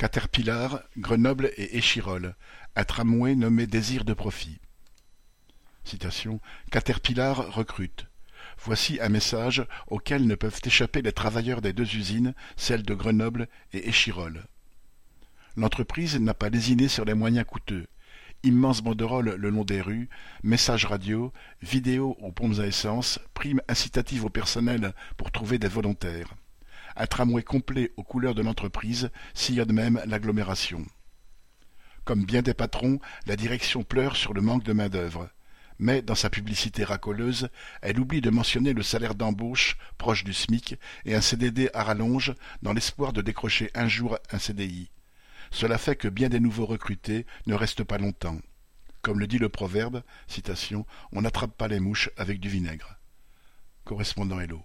Caterpillar, Grenoble et Échirolles, un tramway nommé Désir de profit. Caterpillar recrute. Voici un message auquel ne peuvent échapper les travailleurs des deux usines, celles de Grenoble et Échirolles. L'entreprise n'a pas lésiné sur les moyens coûteux. Immense banderole le long des rues, messages radio, vidéos aux pompes à essence, primes incitatives au personnel pour trouver des volontaires. Un tramway complet aux couleurs de l'entreprise sillonne même l'agglomération. Comme bien des patrons, la direction pleure sur le manque de main-d'œuvre. Mais, dans sa publicité racoleuse, elle oublie de mentionner le salaire d'embauche, proche du SMIC, et un CDD à rallonge, dans l'espoir de décrocher un jour un CDI. Cela fait que bien des nouveaux recrutés ne restent pas longtemps. Comme le dit le proverbe, on n'attrape pas les mouches avec du vinaigre. Correspondant Hello.